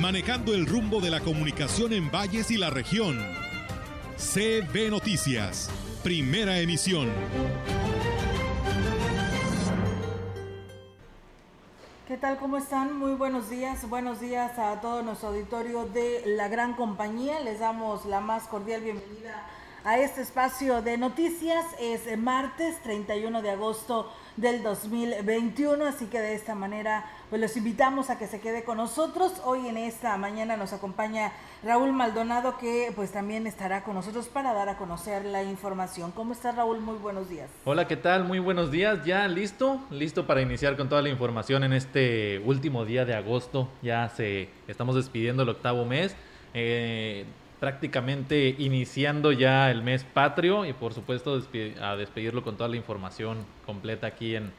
manejando el rumbo de la comunicación en valles y la región. CB Noticias, primera emisión. ¿Qué tal? ¿Cómo están? Muy buenos días. Buenos días a todo nuestro auditorio de la gran compañía. Les damos la más cordial bienvenida a este espacio de noticias. Es martes 31 de agosto del 2021, así que de esta manera pues los invitamos a que se quede con nosotros. Hoy en esta mañana nos acompaña Raúl Maldonado que pues también estará con nosotros para dar a conocer la información. ¿Cómo estás Raúl? Muy buenos días. Hola, ¿qué tal? Muy buenos días. Ya listo, listo para iniciar con toda la información en este último día de agosto. Ya se estamos despidiendo el octavo mes. Eh, prácticamente iniciando ya el mes patrio y por supuesto a despedirlo con toda la información completa aquí en,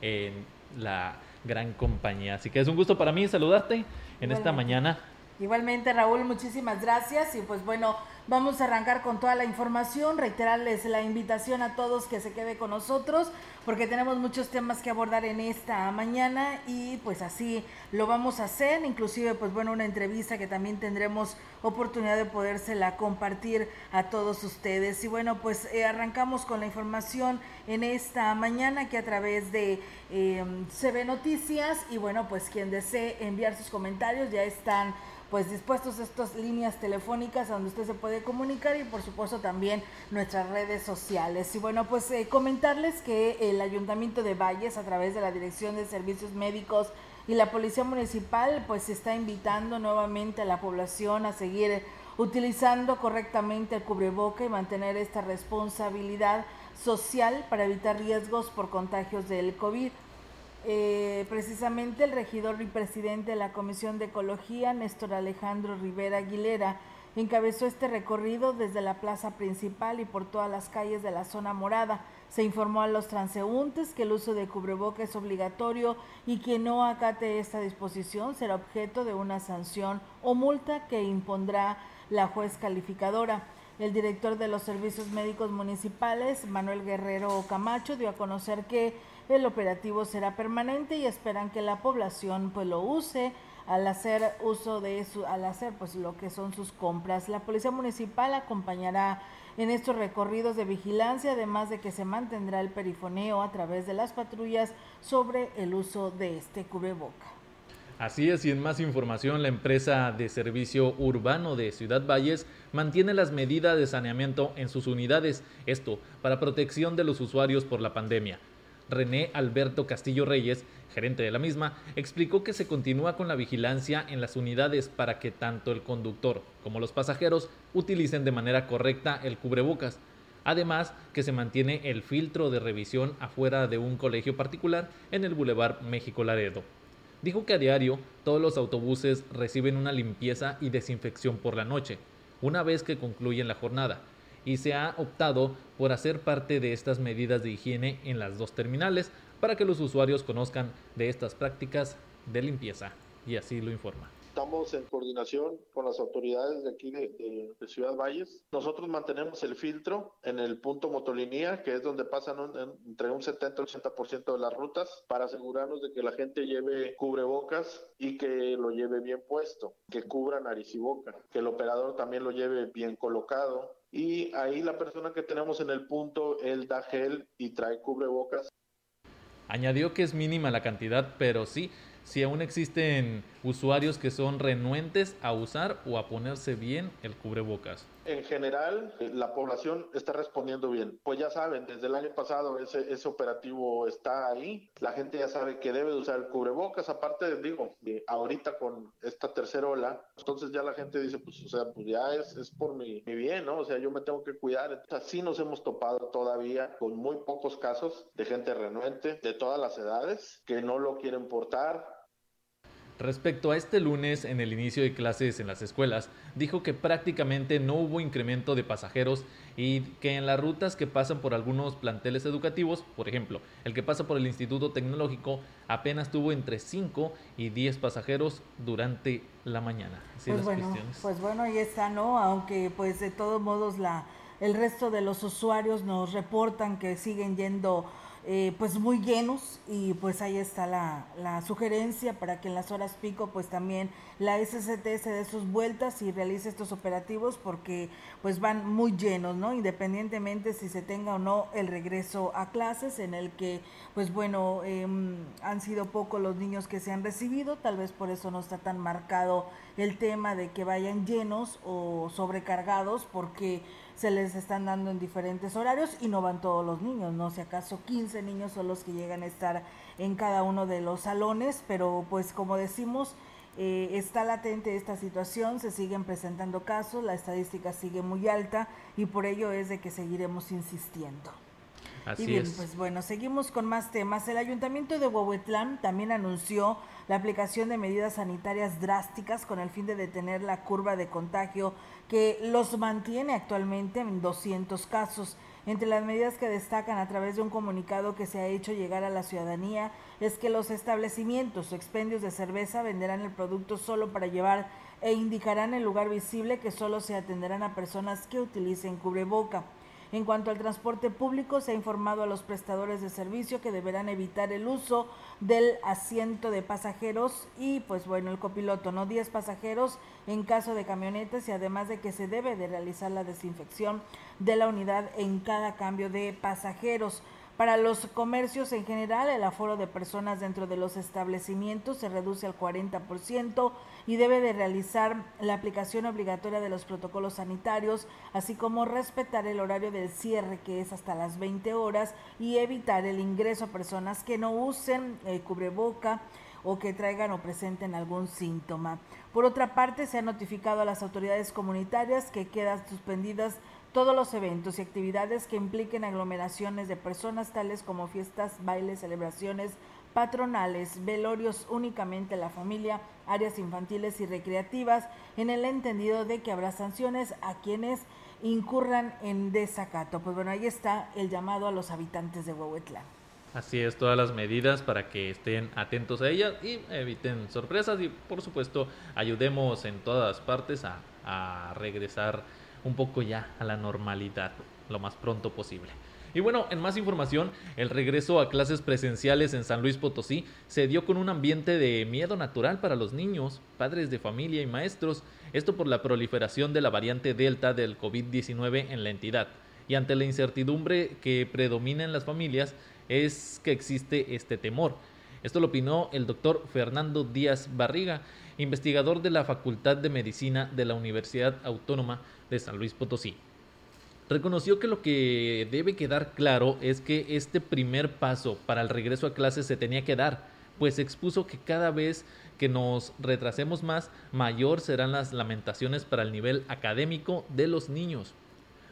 en la gran compañía. Así que es un gusto para mí saludarte en esta mañana. Igualmente Raúl, muchísimas gracias y pues bueno, Vamos a arrancar con toda la información, reiterarles la invitación a todos que se quede con nosotros porque tenemos muchos temas que abordar en esta mañana y pues así lo vamos a hacer, inclusive pues bueno, una entrevista que también tendremos oportunidad de podérsela compartir a todos ustedes. Y bueno, pues eh, arrancamos con la información en esta mañana que a través de eh, CB Noticias y bueno, pues quien desee enviar sus comentarios ya están pues dispuestos estas líneas telefónicas donde usted se puede comunicar y por supuesto también nuestras redes sociales. Y bueno, pues eh, comentarles que el Ayuntamiento de Valles a través de la Dirección de Servicios Médicos y la Policía Municipal pues está invitando nuevamente a la población a seguir utilizando correctamente el cubreboca y mantener esta responsabilidad social para evitar riesgos por contagios del COVID. Eh, precisamente el regidor y presidente de la Comisión de Ecología, Néstor Alejandro Rivera Aguilera, encabezó este recorrido desde la plaza principal y por todas las calles de la zona morada. Se informó a los transeúntes que el uso de cubreboca es obligatorio y quien no acate esta disposición será objeto de una sanción o multa que impondrá la juez calificadora. El director de los servicios médicos municipales, Manuel Guerrero Camacho, dio a conocer que el operativo será permanente y esperan que la población pues lo use al hacer uso de su, al hacer pues lo que son sus compras. La policía municipal acompañará en estos recorridos de vigilancia, además de que se mantendrá el perifoneo a través de las patrullas sobre el uso de este cubreboca. Así es, y en más información, la empresa de servicio urbano de Ciudad Valles mantiene las medidas de saneamiento en sus unidades, esto para protección de los usuarios por la pandemia. René Alberto Castillo Reyes, gerente de la misma, explicó que se continúa con la vigilancia en las unidades para que tanto el conductor como los pasajeros utilicen de manera correcta el cubrebocas. Además, que se mantiene el filtro de revisión afuera de un colegio particular en el Boulevard México Laredo. Dijo que a diario todos los autobuses reciben una limpieza y desinfección por la noche, una vez que concluyen la jornada, y se ha optado por hacer parte de estas medidas de higiene en las dos terminales para que los usuarios conozcan de estas prácticas de limpieza y así lo informa. Estamos en coordinación con las autoridades de aquí de, Ciudad Valles. Nosotros mantenemos el filtro en el punto motolinía, que es donde pasan entre un 70 y 80% de las rutas, para asegurarnos de que la gente lleve cubrebocas y que lo lleve bien puesto, que cubra nariz y boca, que el operador también lo lleve bien colocado, y ahí la persona que tenemos en el punto, él da gel y trae cubrebocas. Añadió que es mínima la cantidad, pero sí, si aún existen usuarios que son renuentes a usar o a ponerse bien el cubrebocas en general eh, la población está respondiendo bien. Pues ya saben, desde el año pasado ese, ese operativo está ahí. La gente ya sabe que debe de usar el cubrebocas. Aparte, digo, ahorita con esta tercera ola, entonces ya la gente dice, pues, o sea, pues ya es, es por mi, mi bien, ¿no? O sea, yo me tengo que cuidar. Entonces, así nos hemos topado todavía con muy pocos casos de gente renuente de todas las edades que no lo quieren portar, Respecto a este lunes, en el inicio de clases en las escuelas, dijo que prácticamente no hubo incremento de pasajeros y que en las rutas que pasan por algunos planteles educativos, por ejemplo, el que pasa por el Instituto Tecnológico, apenas tuvo entre 5 y 10 pasajeros durante la mañana. pues, bueno, pues bueno, ahí está, ¿no? Aunque pues de todos modos la, el resto de los usuarios nos reportan que siguen yendo eh, pues muy llenos y pues ahí está la, la, sugerencia para que en las horas pico pues también la SCT se dé sus vueltas y realice estos operativos porque pues van muy llenos, ¿no? Independientemente si se tenga o no el regreso a clases en el que pues bueno em, han sido pocos los niños que se han recibido, tal vez por eso no está tan marcado el tema de que vayan llenos o sobrecargados porque se les están dando en diferentes horarios y no van todos los niños, ¿no? Si acaso 15 niños son los que llegan a estar en cada uno de los salones, pero pues como decimos, eh, está latente esta situación, se siguen presentando casos, la estadística sigue muy alta y por ello es de que seguiremos insistiendo. Así y bien, pues bueno, seguimos con más temas. El ayuntamiento de Huehuetlán también anunció la aplicación de medidas sanitarias drásticas con el fin de detener la curva de contagio que los mantiene actualmente en 200 casos. Entre las medidas que destacan a través de un comunicado que se ha hecho llegar a la ciudadanía es que los establecimientos o expendios de cerveza venderán el producto solo para llevar e indicarán el lugar visible que solo se atenderán a personas que utilicen cubreboca. En cuanto al transporte público, se ha informado a los prestadores de servicio que deberán evitar el uso del asiento de pasajeros y pues bueno, el copiloto, no 10 pasajeros en caso de camionetas y además de que se debe de realizar la desinfección de la unidad en cada cambio de pasajeros. Para los comercios en general, el aforo de personas dentro de los establecimientos se reduce al 40% y debe de realizar la aplicación obligatoria de los protocolos sanitarios, así como respetar el horario del cierre que es hasta las 20 horas y evitar el ingreso a personas que no usen eh, cubreboca o que traigan o presenten algún síntoma. Por otra parte, se ha notificado a las autoridades comunitarias que quedan suspendidas todos los eventos y actividades que impliquen aglomeraciones de personas tales como fiestas, bailes, celebraciones patronales, velorios únicamente la familia, áreas infantiles y recreativas, en el entendido de que habrá sanciones a quienes incurran en desacato. Pues bueno, ahí está el llamado a los habitantes de Huehuetlán. Así es, todas las medidas para que estén atentos a ellas y eviten sorpresas y por supuesto ayudemos en todas partes a, a regresar un poco ya a la normalidad lo más pronto posible. Y bueno, en más información, el regreso a clases presenciales en San Luis Potosí se dio con un ambiente de miedo natural para los niños, padres de familia y maestros, esto por la proliferación de la variante Delta del COVID-19 en la entidad. Y ante la incertidumbre que predomina en las familias, es que existe este temor. Esto lo opinó el doctor Fernando Díaz Barriga, investigador de la Facultad de Medicina de la Universidad Autónoma de San Luis Potosí. Reconoció que lo que debe quedar claro es que este primer paso para el regreso a clases se tenía que dar, pues expuso que cada vez que nos retrasemos más, mayor serán las lamentaciones para el nivel académico de los niños.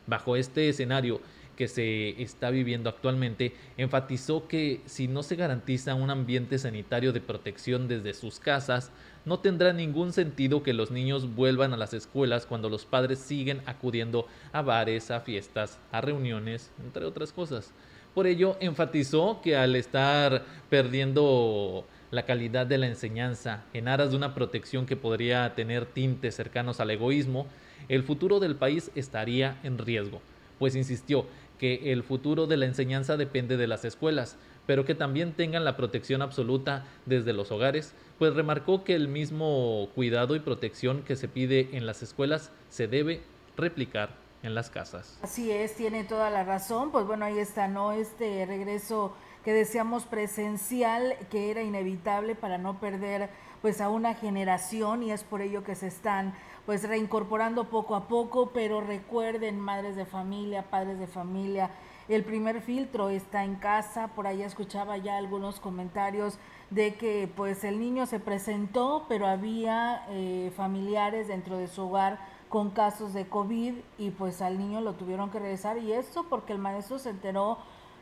Bajo este escenario, que se está viviendo actualmente, enfatizó que si no se garantiza un ambiente sanitario de protección desde sus casas, no tendrá ningún sentido que los niños vuelvan a las escuelas cuando los padres siguen acudiendo a bares, a fiestas, a reuniones, entre otras cosas. Por ello, enfatizó que al estar perdiendo la calidad de la enseñanza en aras de una protección que podría tener tintes cercanos al egoísmo, el futuro del país estaría en riesgo, pues insistió que el futuro de la enseñanza depende de las escuelas, pero que también tengan la protección absoluta desde los hogares, pues remarcó que el mismo cuidado y protección que se pide en las escuelas se debe replicar en las casas. Así es, tiene toda la razón, pues bueno, ahí está, ¿no? Este regreso que decíamos presencial, que era inevitable para no perder pues a una generación y es por ello que se están pues reincorporando poco a poco, pero recuerden, madres de familia, padres de familia, el primer filtro está en casa, por ahí escuchaba ya algunos comentarios de que pues el niño se presentó, pero había eh, familiares dentro de su hogar con casos de COVID y pues al niño lo tuvieron que regresar y eso porque el maestro se enteró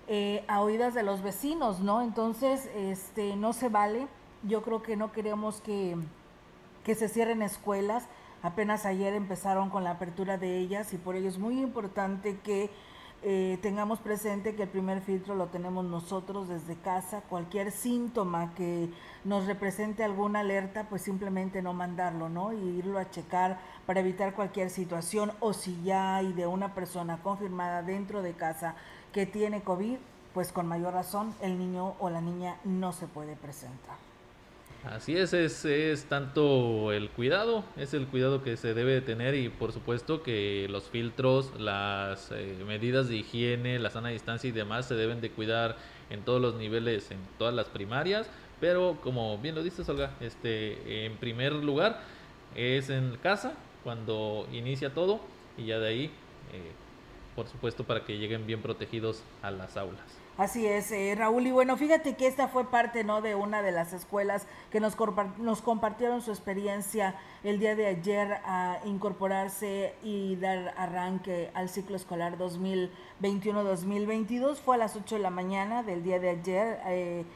eh, a oídas de los vecinos, ¿no? Entonces, este, no se vale yo creo que no queremos que, que se cierren escuelas. Apenas ayer empezaron con la apertura de ellas y por ello es muy importante que eh, tengamos presente que el primer filtro lo tenemos nosotros desde casa. Cualquier síntoma que nos represente alguna alerta, pues simplemente no mandarlo, ¿no? Y irlo a checar para evitar cualquier situación. O si ya hay de una persona confirmada dentro de casa que tiene COVID, pues con mayor razón el niño o la niña no se puede presentar. Así es, es, tanto el cuidado, es el cuidado que se debe tener y por supuesto que los filtros, las eh, medidas de higiene, la sana distancia y demás se deben de cuidar en todos los niveles, en todas las primarias, pero como bien lo dices Olga, este, en primer lugar es en casa cuando inicia todo y ya de ahí, eh, por supuesto, para que lleguen bien protegidos a las aulas. Así es, eh, Raúl. Y bueno, fíjate que esta fue parte ¿no? de una de las escuelas que nos, nos compartieron su experiencia el día de ayer a incorporarse y dar arranque al ciclo escolar 2021-2022. Fue a las 8 de la mañana del día de ayer. Eh,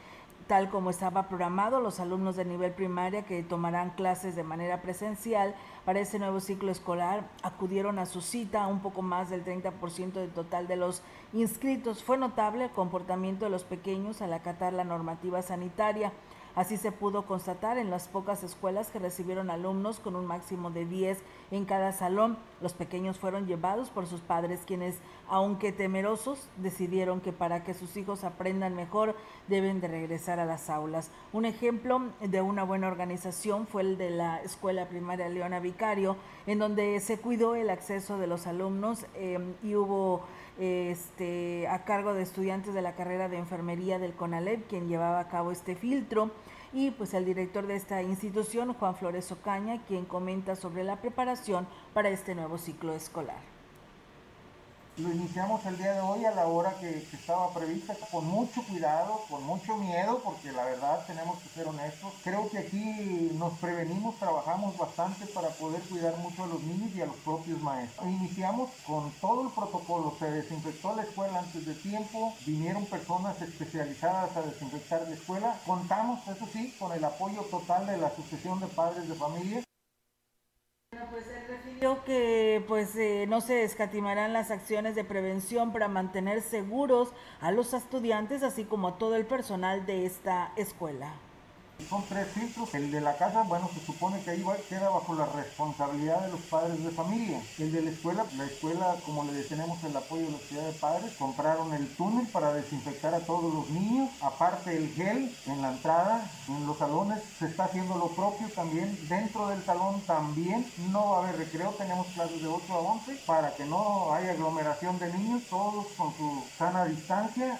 tal como estaba programado, los alumnos de nivel primaria que tomarán clases de manera presencial para este nuevo ciclo escolar acudieron a su cita, un poco más del 30% del total de los inscritos. Fue notable el comportamiento de los pequeños al acatar la normativa sanitaria. Así se pudo constatar en las pocas escuelas que recibieron alumnos con un máximo de 10 en cada salón. Los pequeños fueron llevados por sus padres, quienes, aunque temerosos, decidieron que para que sus hijos aprendan mejor deben de regresar a las aulas. Un ejemplo de una buena organización fue el de la Escuela Primaria Leona Vicario, en donde se cuidó el acceso de los alumnos eh, y hubo este, a cargo de estudiantes de la carrera de enfermería del CONALEP, quien llevaba a cabo este filtro, y pues el director de esta institución, Juan Flores Ocaña, quien comenta sobre la preparación para este nuevo ciclo escolar. Lo iniciamos el día de hoy a la hora que, estaba prevista, con mucho cuidado, con mucho miedo, porque la verdad tenemos que ser honestos. Creo que aquí nos prevenimos, trabajamos bastante para poder cuidar mucho a los niños y a los propios maestros. Iniciamos con todo el protocolo, se desinfectó la escuela antes de tiempo, vinieron personas especializadas a desinfectar la escuela. Contamos, eso sí, con el apoyo total de la Asociación de Padres de Familia pues él refirió que pues eh, no se escatimarán las acciones de prevención para mantener seguros a los estudiantes así como a todo el personal de esta escuela. Son tres filtros. El de la casa, bueno, se supone que ahí queda bajo la responsabilidad de los padres de familia. El de la escuela, la escuela, como le tenemos el apoyo de la ciudad de padres, compraron el túnel para desinfectar a todos los niños. Aparte el gel en la entrada, en los salones, se está haciendo lo propio también. Dentro del salón también no va a haber recreo, tenemos clases de 8 a 11 para que no haya aglomeración de niños, todos con su sana distancia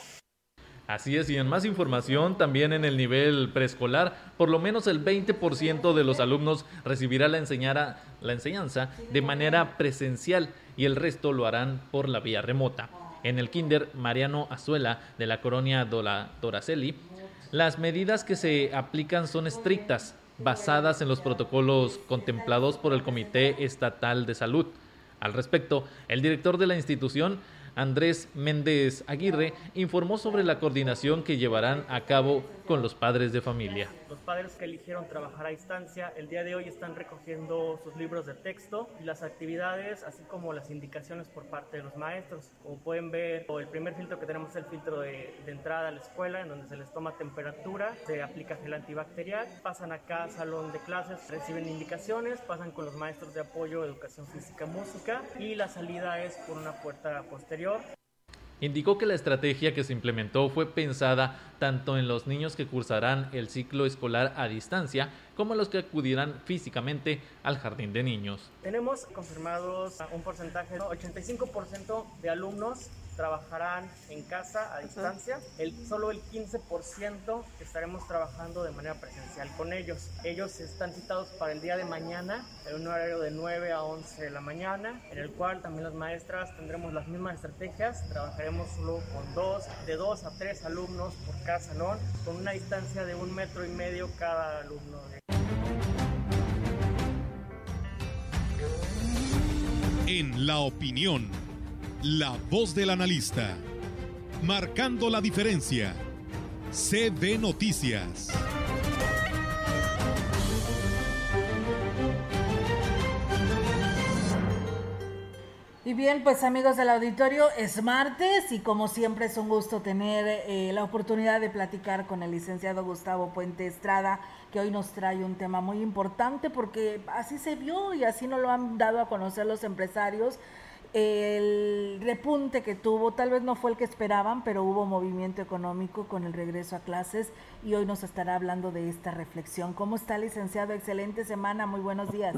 Así es, y en más información, también en el nivel preescolar, por lo menos el 20% de los alumnos recibirá la, la enseñanza de manera presencial y el resto lo harán por la vía remota. En el kinder Mariano Azuela de la colonia Doraceli, las medidas que se aplican son estrictas, basadas en los protocolos contemplados por el Comité Estatal de Salud. Al respecto, el director de la institución Andrés Méndez Aguirre, informó sobre la coordinación que llevarán a cabo con los padres de familia. Los padres que eligieron trabajar a distancia el día de hoy están recogiendo sus libros de texto y las actividades, así como las indicaciones por parte de los maestros. Como pueden ver, el primer filtro que tenemos es el filtro de, entrada a la escuela, en donde se les toma temperatura, se aplica gel antibacterial, pasan acá al salón de clases, reciben indicaciones, pasan con los maestros de apoyo, educación física, música y la salida es por una puerta posterior Indicó que la estrategia que se implementó fue pensada tanto en los niños que cursarán el ciclo escolar a distancia como en los que acudirán físicamente al jardín de niños. Tenemos confirmados un porcentaje, 85% de alumnos trabajarán en casa a distancia, el, solo el 15% estaremos trabajando de manera presencial con ellos. Ellos están citados para el día de mañana, en un horario de 9 a 11 de la mañana, en el cual también las maestras tendremos las mismas estrategias, trabajaremos solo con dos, de dos a tres alumnos por cada salón, con una distancia de un metro y medio cada alumno. En la opinión la voz del analista. Marcando la diferencia. CB Noticias. Y bien, pues amigos del auditorio, es martes y como siempre es un gusto tener eh, la oportunidad de platicar con el licenciado Gustavo Puente Estrada, que hoy nos trae un tema muy importante porque así se vio y así nos lo han dado a conocer los empresarios el repunte que tuvo tal vez no fue el que esperaban, pero hubo movimiento económico con el regreso a clases y hoy nos estará hablando de esta reflexión. ¿Cómo está, licenciado? Excelente semana, muy buenos días.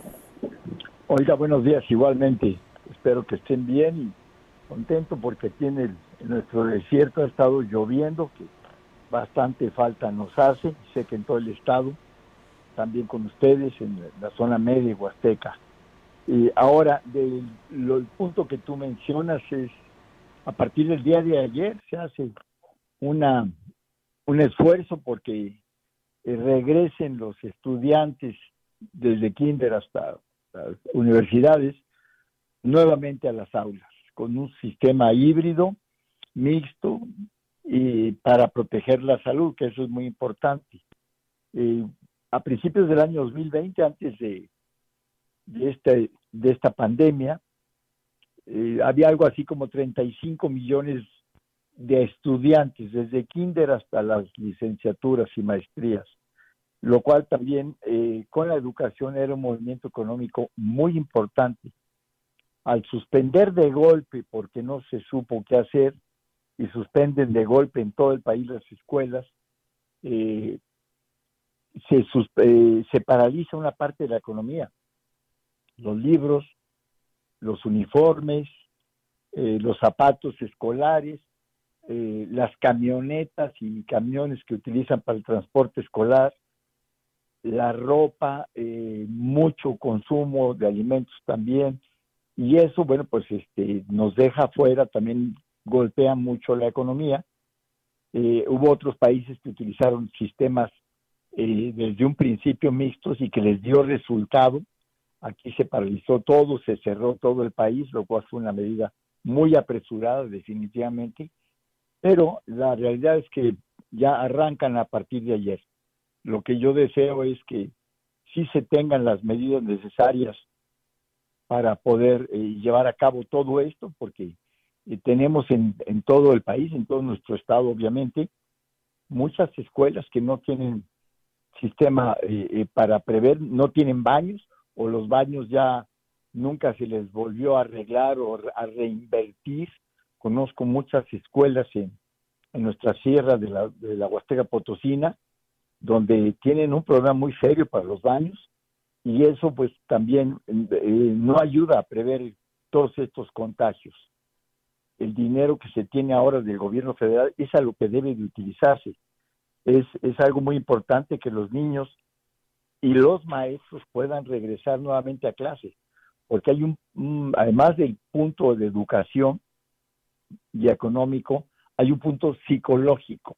Oiga, buenos días igualmente. Espero que estén bien y contento porque en, nuestro desierto ha estado lloviendo, que bastante falta nos hace. Sé que en todo el estado, también con ustedes en la zona media y huasteca. Y ahora, del el punto que tú mencionas es, a partir del día de ayer se hace una un esfuerzo porque eh, regresen los estudiantes desde kinder hasta las universidades nuevamente a las aulas con un sistema híbrido, mixto, y para proteger la salud, que eso es muy importante. Eh, a principios del año 2020, antes de, de, este, de esta pandemia, eh, había algo así como 35 millones de estudiantes, desde kinder hasta las licenciaturas y maestrías lo cual también eh, con la educación era un movimiento económico muy importante. Al suspender de golpe, porque no se supo qué hacer, y suspenden de golpe en todo el país las escuelas, eh, se, eh, se paraliza una parte de la economía. Los libros, los uniformes, los zapatos escolares, las camionetas y camiones que utilizan para el transporte escolar, la ropa, eh, mucho consumo de alimentos también, y eso, bueno, pues este, nos deja fuera, también golpea mucho la economía. Eh, hubo otros países que utilizaron sistemas eh, desde un principio mixtos y que les dio resultado. Aquí se paralizó todo, se cerró todo el país, lo cual fue una medida muy apresurada definitivamente, pero la realidad es que ya arrancan a partir de ayer. Lo que yo deseo es que sí se tengan las medidas necesarias para poder eh, llevar a cabo todo esto, porque eh, tenemos en, en, todo el país, en todo nuestro estado, obviamente, muchas escuelas que no tienen sistema eh, para prever, no tienen baños o los baños ya nunca se les volvió a arreglar o a reinvertir. Conozco muchas escuelas en, en nuestra sierra de la, de la Huasteca Potosina donde tienen un problema muy serio para los baños y eso pues también eh, no ayuda a prever todos estos contagios. El dinero que se tiene ahora del gobierno federal es a lo que debe de utilizarse. Es, es algo muy importante que los niños y los maestros puedan regresar nuevamente a clase, porque hay un, además del punto de educación y económico, hay un punto psicológico,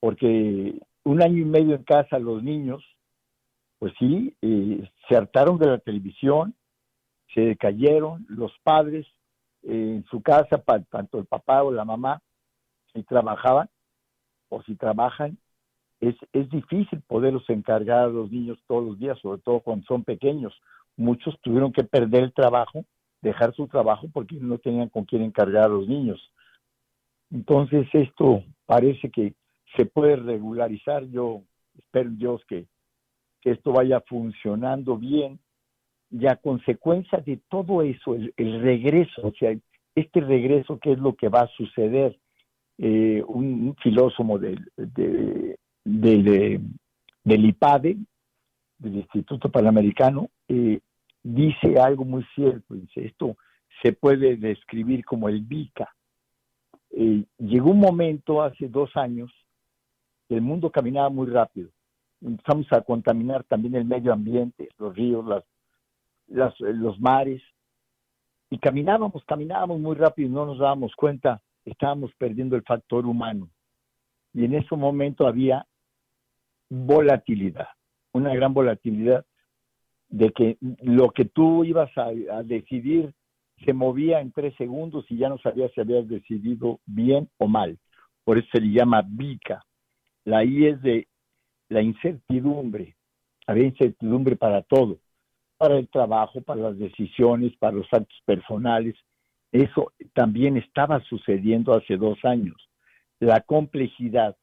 porque un año y medio en casa los niños, pues sí, eh, se hartaron de la televisión, se cayeron, los padres eh, en su casa, tanto el papá o la mamá, si trabajaban o si trabajan, es, es difícil poderlos encargar a los niños todos los días, sobre todo cuando son pequeños. Muchos tuvieron que perder el trabajo, dejar su trabajo porque no tenían con quién encargar a los niños. Entonces esto parece que se puede regularizar. Yo espero Dios que, esto vaya funcionando bien y a consecuencia de todo eso, el, regreso, o sea, este regreso, ¿qué es lo que va a suceder? Eh, un, filósofo del, de, del IPADE, del Instituto Panamericano, eh, dice algo muy cierto, dice, esto se puede describir como el VICA. Eh, llegó un momento hace dos años el mundo caminaba muy rápido. Empezamos a contaminar también el medio ambiente, los ríos, las, los mares. Y caminábamos, caminábamos muy rápido y no nos dábamos cuenta, estábamos perdiendo el factor humano. Y en ese momento había volatilidad, una gran volatilidad de que lo que tú ibas a, decidir se movía en tres segundos y ya no sabías si habías decidido bien o mal. Por eso se le llama VICA. La I es de la incertidumbre. Había incertidumbre para todo, para el trabajo, para las decisiones, para los actos personales. Eso también estaba sucediendo hace dos años. La complejidad,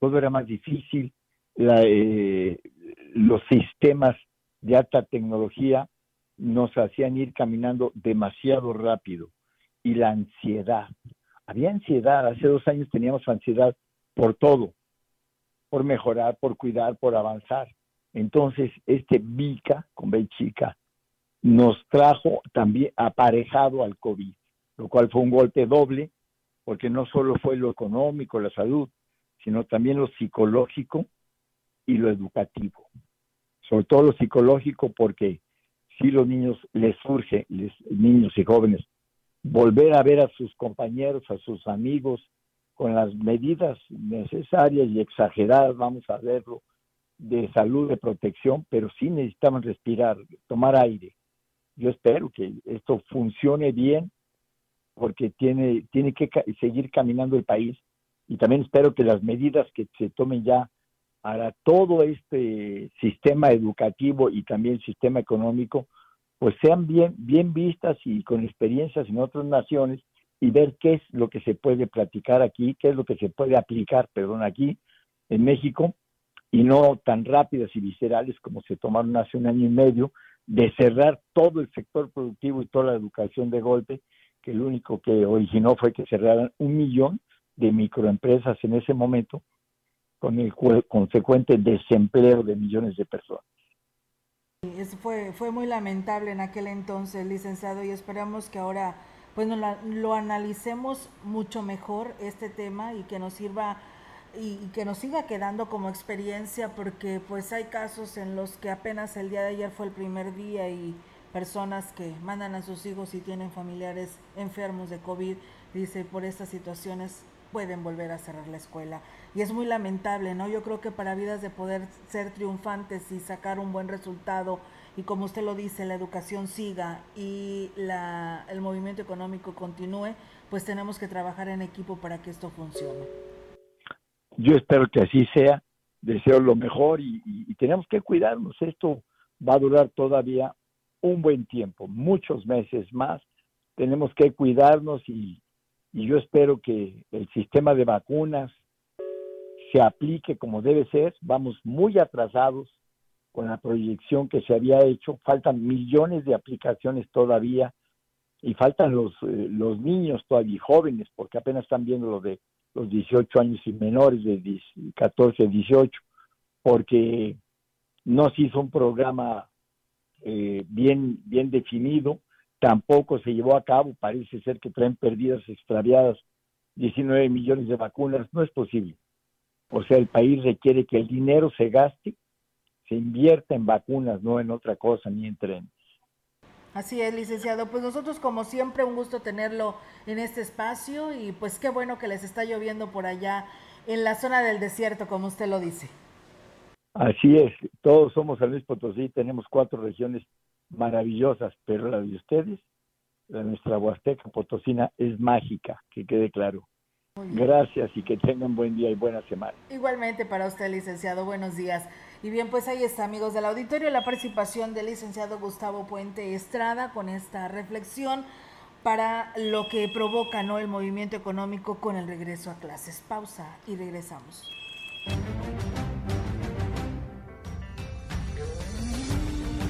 todo era más difícil, eh, los sistemas de alta tecnología nos hacían ir caminando demasiado rápido y la ansiedad. Había ansiedad, hace dos años teníamos ansiedad por todo, por mejorar, por cuidar, por avanzar. Entonces, este VICA, con B chica, nos trajo también aparejado al COVID, lo cual fue un golpe doble, porque no solo fue lo económico, la salud, sino también lo psicológico y lo educativo. Sobre todo lo psicológico, porque si los niños les surge, les, niños y jóvenes, volver a ver a sus compañeros, a sus amigos, con las medidas necesarias y exageradas, vamos a verlo, de salud, de protección, pero sí necesitamos respirar, tomar aire. Yo espero que esto funcione bien porque tiene, tiene que seguir caminando el país y también espero que las medidas que se tomen ya para todo este sistema educativo y también sistema económico, pues sean bien, bien vistas y con experiencias en otras naciones y ver qué es lo que se puede platicar aquí, qué es lo que se puede aplicar, perdón, aquí en México, y no tan rápidas y viscerales como se tomaron hace un año y medio, de cerrar todo el sector productivo y toda la educación de golpe, que lo único que originó fue que cerraran un millón de microempresas en ese momento, con el consecuente desempleo de millones de personas. Fue, fue muy lamentable en aquel entonces, licenciado, y esperamos que ahora pues lo analicemos mucho mejor este tema y que nos sirva y, que nos siga quedando como experiencia porque pues hay casos en los que apenas el día de ayer fue el primer día y personas que mandan a sus hijos y tienen familiares enfermos de COVID, dice, por estas situaciones pueden volver a cerrar la escuela. Y es muy lamentable, ¿no? Yo creo que para vidas de poder ser triunfantes y sacar un buen resultado y como usted lo dice, la educación siga y la, el movimiento económico continúe, pues tenemos que trabajar en equipo para que esto funcione. Yo espero que así sea, deseo lo mejor y, y tenemos que cuidarnos. Esto va a durar todavía un buen tiempo, muchos meses más. Tenemos que cuidarnos y, y yo espero que el sistema de vacunas se aplique como debe ser. Vamos muy atrasados con la proyección que se había hecho. Faltan millones de aplicaciones todavía y faltan los, eh, los niños todavía jóvenes, porque apenas están viendo lo de los 18 años y menores, de 14 a 18, porque no se hizo un programa eh, bien, bien definido, tampoco se llevó a cabo, parece ser que traen perdidas, extraviadas 19 millones de vacunas, no es posible. O sea, el país requiere que el dinero se gaste se invierta en vacunas, no en otra cosa, ni en trenes. Así es, licenciado. Pues nosotros, como siempre, un gusto tenerlo en este espacio y pues qué bueno que les está lloviendo por allá en la zona del desierto, como usted lo dice. Así es, todos somos San Luis Potosí, tenemos cuatro regiones maravillosas, pero la de ustedes, la nuestra Huasteca Potosina, es mágica, que quede claro. Gracias y que tengan buen día y buena semana. Igualmente para usted, licenciado, buenos días. Y bien, pues ahí está, amigos del auditorio, la participación del licenciado Gustavo Puente Estrada con esta reflexión para lo que provoca ¿no? el movimiento económico con el regreso a clases. Pausa y regresamos.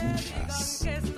Yes.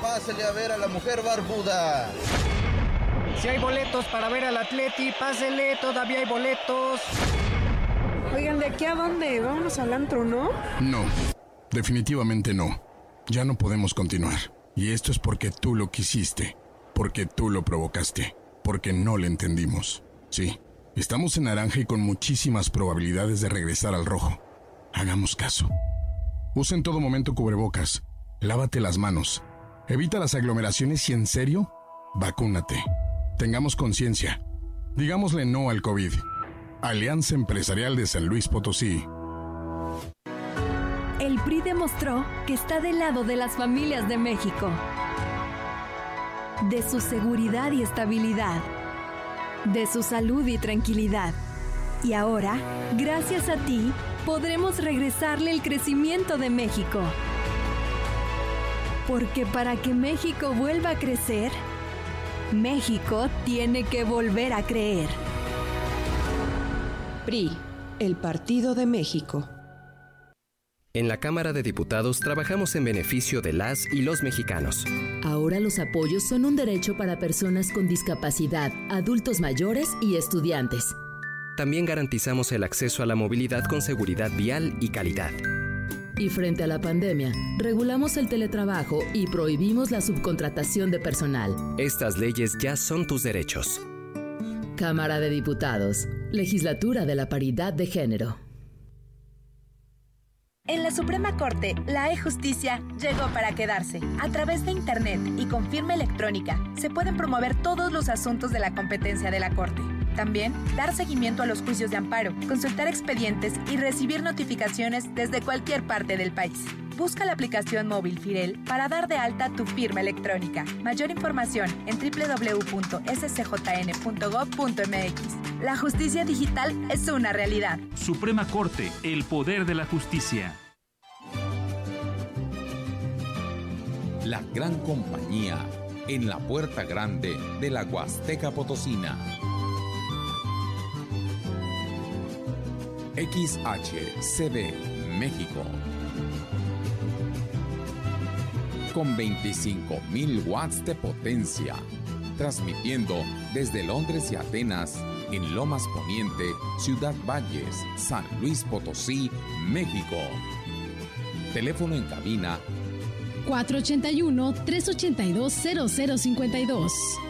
Pásale a ver a la mujer barbuda. Si hay boletos para ver al Atleti, pásele, todavía hay boletos. Oigan, ¿de aquí a dónde? Vámonos al antro, ¿no? No, definitivamente no. Ya no podemos continuar. Y esto es porque tú lo quisiste, porque tú lo provocaste, porque no le entendimos. Sí, estamos en naranja y con muchísimas probabilidades de regresar al rojo. Hagamos caso. Usa en todo momento cubrebocas. Lávate las manos. Evita las aglomeraciones y en serio, vacúnate. Tengamos conciencia. Digámosle no al COVID. Alianza Empresarial de San Luis Potosí. El PRI demostró que está del lado de las familias de México, de su seguridad y estabilidad, de su salud y tranquilidad. Y ahora, gracias a ti, podremos regresarle el crecimiento de México. Porque para que México vuelva a crecer, México tiene que volver a creer. PRI, el Partido de México. En la Cámara de Diputados trabajamos en beneficio de las y los mexicanos. Ahora los apoyos son un derecho para personas con discapacidad, adultos mayores y estudiantes. También garantizamos el acceso a la movilidad con seguridad vial y calidad. Y frente a la pandemia, regulamos el teletrabajo y prohibimos la subcontratación de personal. Estas leyes ya son tus derechos. Cámara de Diputados, Legislatura de la Paridad de Género. En la Suprema Corte, la e-justicia llegó para quedarse. A través de Internet y con firma electrónica, se pueden promover todos los asuntos de la competencia de la Corte. También, dar seguimiento a los juicios de amparo, consultar expedientes y recibir notificaciones desde cualquier parte del país. Busca la aplicación móvil Firel para dar de alta tu firma electrónica. Mayor información en www.scjn.gov.mx. La justicia digital es una realidad. Suprema Corte, el poder de la justicia. La gran compañía en la puerta grande de la Huasteca Potosina. XHCD México. Con 25.000 watts de potencia. Transmitiendo desde Londres y Atenas, en Lomas Poniente, Ciudad Valles, San Luis Potosí, México. Teléfono en cabina 481-382-0052.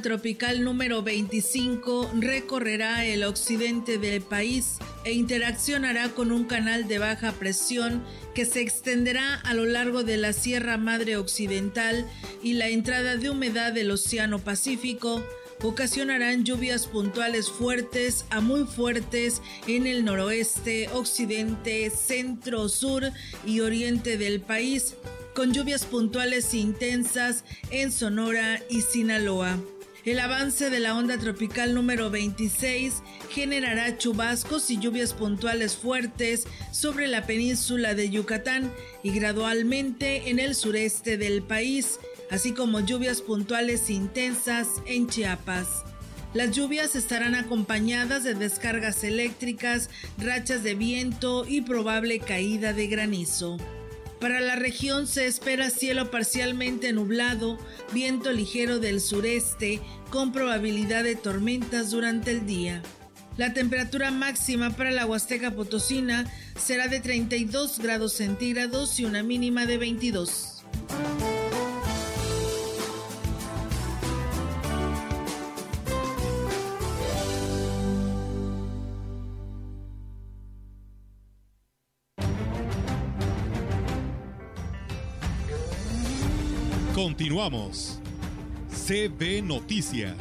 Tropical número 25 recorrerá el occidente del país e interaccionará con un canal de baja presión que se extenderá a lo largo de la Sierra Madre Occidental y la entrada de humedad del Océano Pacífico ocasionarán lluvias puntuales fuertes a muy fuertes en el noroeste, occidente, centro, sur y oriente del país, con lluvias puntuales intensas en Sonora y Sinaloa. El avance de la onda tropical número 26 generará chubascos y lluvias puntuales fuertes sobre la península de Yucatán y gradualmente en el sureste del país, así como lluvias puntuales intensas en Chiapas. Las lluvias estarán acompañadas de descargas eléctricas, rachas de viento y probable caída de granizo. Para la región se espera cielo parcialmente nublado, viento ligero del sureste, con probabilidad de tormentas durante el día. La temperatura máxima para la Huasteca Potosina será de 32 grados centígrados y una mínima de 22. Continuamos. CB Noticias.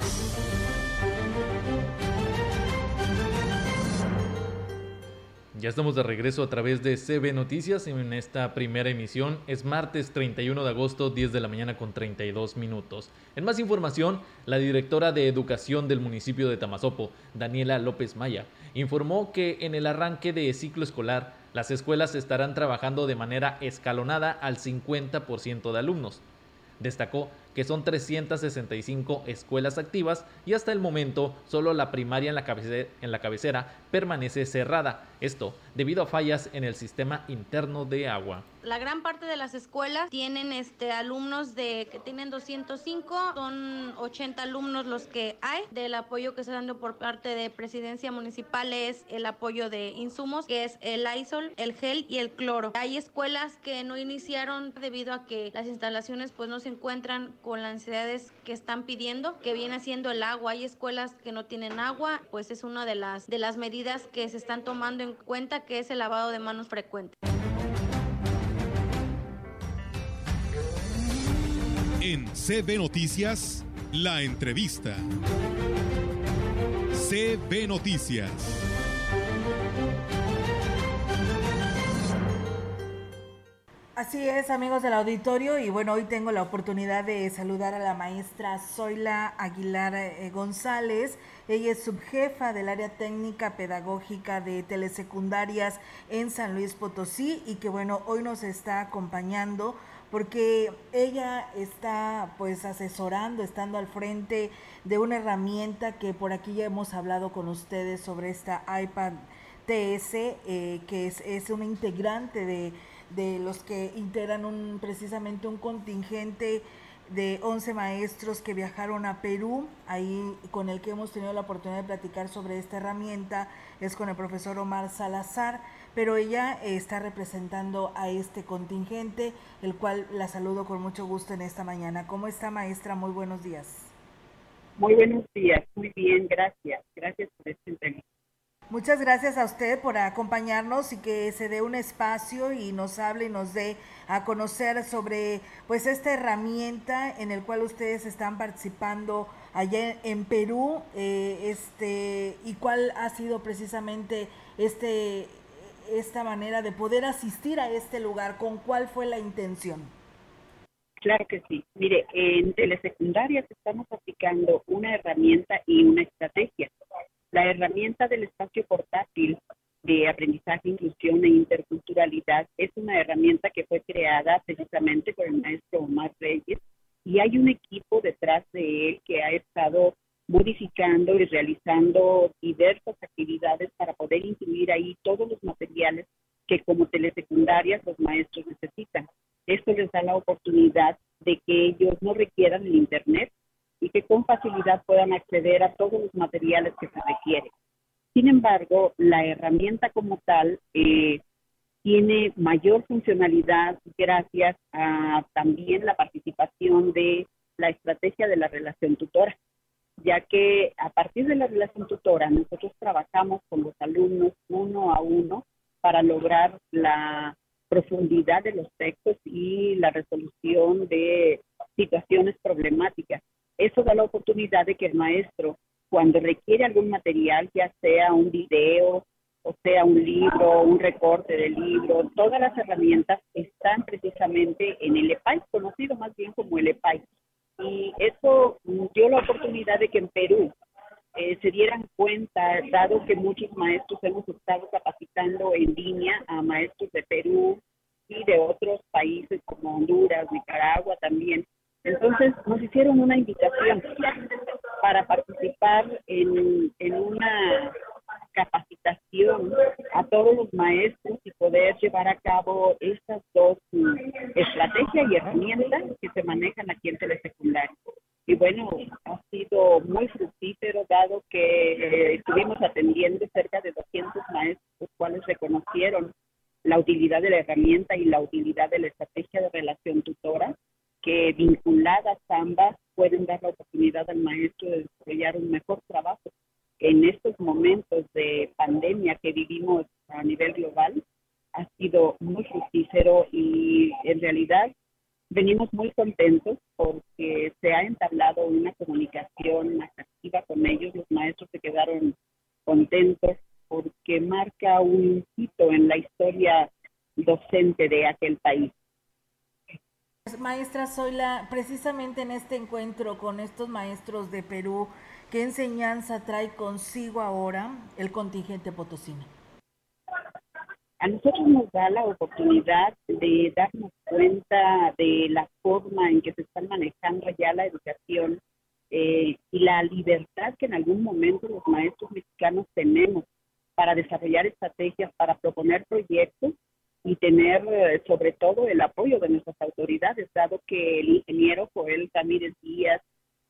Ya estamos de regreso a través de CB Noticias en esta primera emisión. Es martes 31 de agosto, 10 de la mañana con 32 minutos. En más información, la directora de Educación del municipio de Tamazopo, Daniela López Maya, informó que en el arranque de ciclo escolar, las escuelas estarán trabajando de manera escalonada al 50% de alumnos. Destacó que son 365 escuelas activas y hasta el momento solo la primaria en la, cabecera, en la cabecera permanece cerrada. Esto debido a fallas en el sistema interno de agua la gran parte de las escuelas tienen este alumnos de que tienen 205, son 80 alumnos los que hay. Del apoyo que se dando por parte de presidencia municipal es el apoyo de insumos, que es el ISOL, el gel y el cloro. Hay escuelas que no iniciaron debido a que las instalaciones pues no se encuentran con las necesidades que están pidiendo, que viene siendo el agua. Hay escuelas que no tienen agua, pues es una de las de las medidas que se están tomando en cuenta que es el lavado de manos frecuente. En CB Noticias, la entrevista. CB Noticias. Así es, amigos del auditorio, y bueno, hoy tengo la oportunidad de saludar a la maestra Zoila Aguilar eh, González. Ella es subjefa del área técnica pedagógica de telesecundarias en San Luis Potosí y que bueno, hoy nos está acompañando porque ella está pues asesorando, estando al frente de una herramienta que por aquí ya hemos hablado con ustedes sobre esta iPad TS, eh, que es, es una integrante de, de los que integran un, precisamente un contingente de 11 maestros que viajaron a Perú, ahí con el que hemos tenido la oportunidad de platicar sobre esta herramienta, es con el profesor Omar Salazar pero ella eh, está representando a este contingente, el cual la saludo con mucho gusto en esta mañana. ¿Cómo está, maestra? Muy buenos días. Muy buenos días, muy bien, gracias. Gracias por entrevista. Muchas gracias a usted por acompañarnos y que se dé un espacio y nos hable y nos dé a conocer sobre pues esta herramienta en el cual ustedes están participando allá en Perú eh, este y cuál ha sido precisamente este esta manera de poder asistir a este lugar? ¿Con cuál fue la intención? Claro que sí. Mire, en telesecundarias estamos aplicando una herramienta y una estrategia. La herramienta del espacio portátil de aprendizaje, inclusión e interculturalidad es una herramienta que fue creada precisamente por el maestro Omar Reyes y hay un equipo detrás de él que ha estado modificando y realizando diversas actividades para poder incluir ahí todos los materiales que como telesecundarias los maestros necesitan. Esto les da la oportunidad de que ellos no requieran el Internet y que con facilidad puedan acceder a todos los materiales que se requieren. Sin embargo, la herramienta como tal eh, tiene mayor funcionalidad gracias a también la participación de la estrategia de la relación tutora ya que a partir de la relación tutora nosotros trabajamos con los alumnos uno a uno para lograr la profundidad de los textos y la resolución de situaciones problemáticas. Eso da la oportunidad de que el maestro, cuando requiere algún material, ya sea un video, o sea un libro, un recorte de libro, todas las herramientas están precisamente en el EPAI, conocido más bien como el EPAI y eso dio la oportunidad de que en Perú eh, se dieran cuenta, dado que muchos maestros hemos estado capacitando en línea a maestros de Perú y de otros países como Honduras, Nicaragua también. Entonces nos hicieron una invitación para participar en, una capacitación a todos los maestros y poder llevar a cabo estas dos estrategias y herramientas que se manejan aquí en telesecundaria. Y bueno, ha sido muy fructífero dado que eh, estuvimos atendiendo cerca de 200 maestros, los cuales reconocieron la utilidad de la herramienta y la utilidad de la estrategia de relación tutora, que vinculadas ambas pueden dar la oportunidad al maestro de desarrollar un mejor trabajo. En estos momentos de pandemia que vivimos a nivel global, ha sido muy fructífero y en realidad venimos muy contentos porque se ha entablado una comunicación con ellos. Los maestros se quedaron contentos porque marca un hito en la historia docente de aquel país. Maestra Zoila, precisamente en este encuentro con estos maestros de Perú, ¿qué enseñanza trae consigo ahora el contingente potosino? a nosotros nos da la oportunidad de darnos cuenta de la forma en que se están manejando ya la educación eh, y la libertad que en algún momento los maestros mexicanos tenemos para desarrollar estrategias, para proponer proyectos y tener eh, sobre todo el apoyo de nuestras autoridades, dado que el ingeniero Joel Ramírez Díaz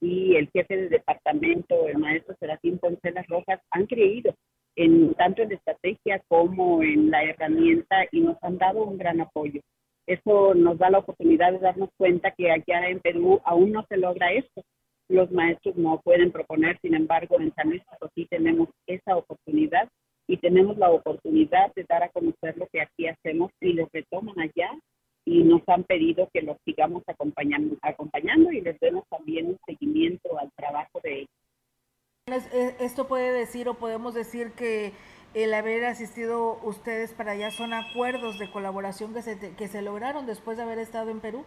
y el jefe de departamento, el maestro Serafín Poncelas Rojas, han creído en tanto en la estrategia como en la herramienta y nos han dado un gran apoyo. Eso nos da la oportunidad de darnos cuenta que allá en Perú aún no se logra esto. Los maestros no pueden proponer, sin embargo, en San Luis Potosí tenemos esa oportunidad y tenemos la oportunidad de dar a conocer lo que aquí hacemos y lo que toman allá y nos han pedido que los sigamos acompañando, acompañando y les demos también un seguimiento al trabajo de ellos. Eh, esto puede decir o podemos decir que el haber asistido ustedes para allá son acuerdos de colaboración que se, que se lograron después de haber estado en Perú.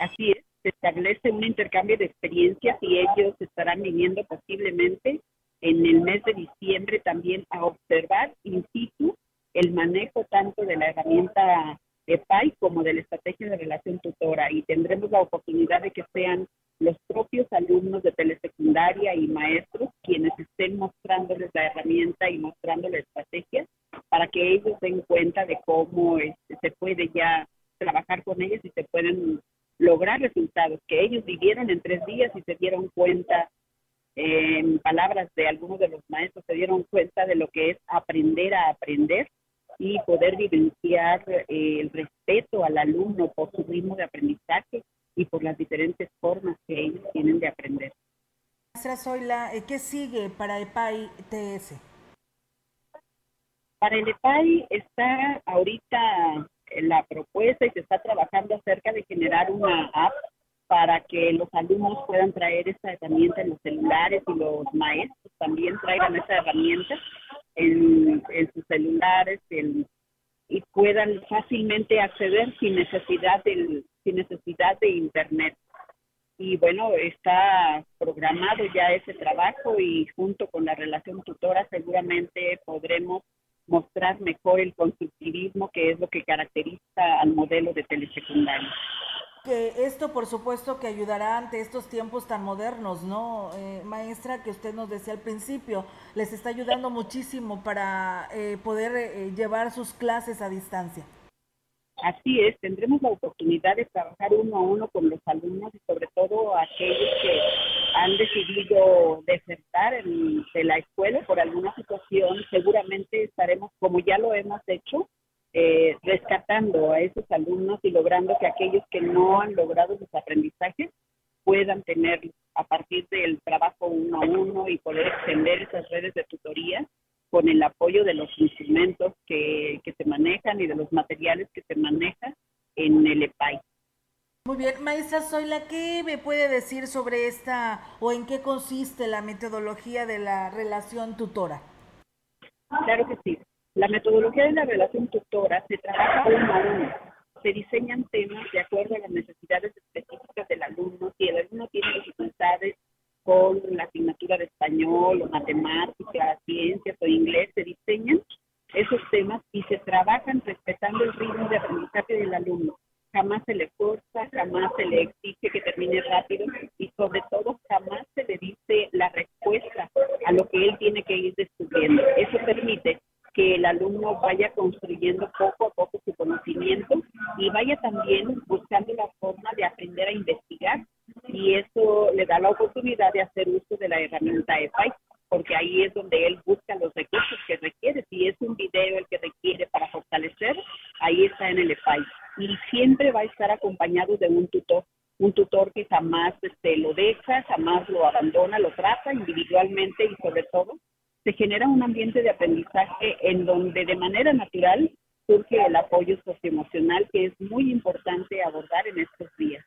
Así es, se establece un intercambio de experiencias y ellos estarán viniendo posiblemente en el mes de diciembre también a observar in situ el manejo tanto de la herramienta de PAI como de la estrategia de relación tutora. Y tendremos la oportunidad de que sean los propios alumnos de telesecundaria y maestros quienes estén mostrándoles la herramienta y mostrando la estrategia para que ellos den cuenta de cómo este, se puede ya trabajar con ellos y se pueden lograr resultados que ellos vivieron en tres días y se dieron cuenta, en palabras de algunos de los maestros, se dieron cuenta de lo que es aprender a aprender y poder vivenciar eh, el respeto al alumno por su ritmo de aprendizaje y por las diferentes formas que ellos tienen de aprender. Maestra Zoila, eh, ¿qué sigue para EPAI TS? Para el EPAI está ahorita la propuesta y se está trabajando acerca de generar una app para que los alumnos puedan traer esta herramienta en los celulares y los maestros también traigan esa herramienta en, sus celulares y puedan fácilmente acceder sin necesidad del, sin necesidad de internet. Y bueno, está programado ya ese trabajo y junto con la relación tutora seguramente podremos mostrar mejor el constructivismo que es lo que caracteriza al modelo de telesecundaria que esto por supuesto que ayudará ante estos tiempos tan modernos, ¿no? Eh, maestra, que usted nos decía al principio, les está ayudando muchísimo para eh, poder eh, llevar sus clases a distancia. Así es, tendremos la oportunidad de trabajar uno a uno con los alumnos y sobre todo aquellos que han decidido desertar de la escuela por alguna situación. Seguramente estaremos, como ya lo hemos hecho, eh, rescatando a esos alumnos y logrando que aquellos que no han logrado sus aprendizajes puedan tener a partir del trabajo uno a uno y poder extender esas redes de tutoría con el apoyo de los instrumentos que, que se manejan y de los materiales que se manejan en el EPAI. Muy bien, maestra Zoila, ¿qué me puede decir sobre esta o en qué consiste la metodología de la relación tutora? Claro que sí. La metodología de la relación tutora se trabaja uno a uno. Se diseñan temas de acuerdo a las necesidades específicas del alumno. Si el alumno tiene dificultades con la asignatura de español o matemáticas, ciencias o inglés, se diseñan esos temas y se trabajan respetando el ritmo de aprendizaje del alumno. Jamás se le forza, jamás se le exige que termine rápido y sobre todo jamás se le dice la respuesta a lo que él tiene que ir descubriendo. Eso permite que el alumno vaya construyendo poco a poco su conocimiento y vaya también buscando la forma de aprender a investigar y eso le da la oportunidad de hacer uso de la herramienta EPAI. porque ahí es donde él busca los recursos que requiere. Si es un video el que requiere para fortalecer, ahí está en el EPAI. Y siempre va a estar acompañado de un tutor, un tutor que jamás este, lo deja, jamás lo abandona, lo trata individualmente y sobre todo se genera un ambiente de aprendizaje en donde de manera natural surge el apoyo socioemocional que es muy importante abordar en estos días.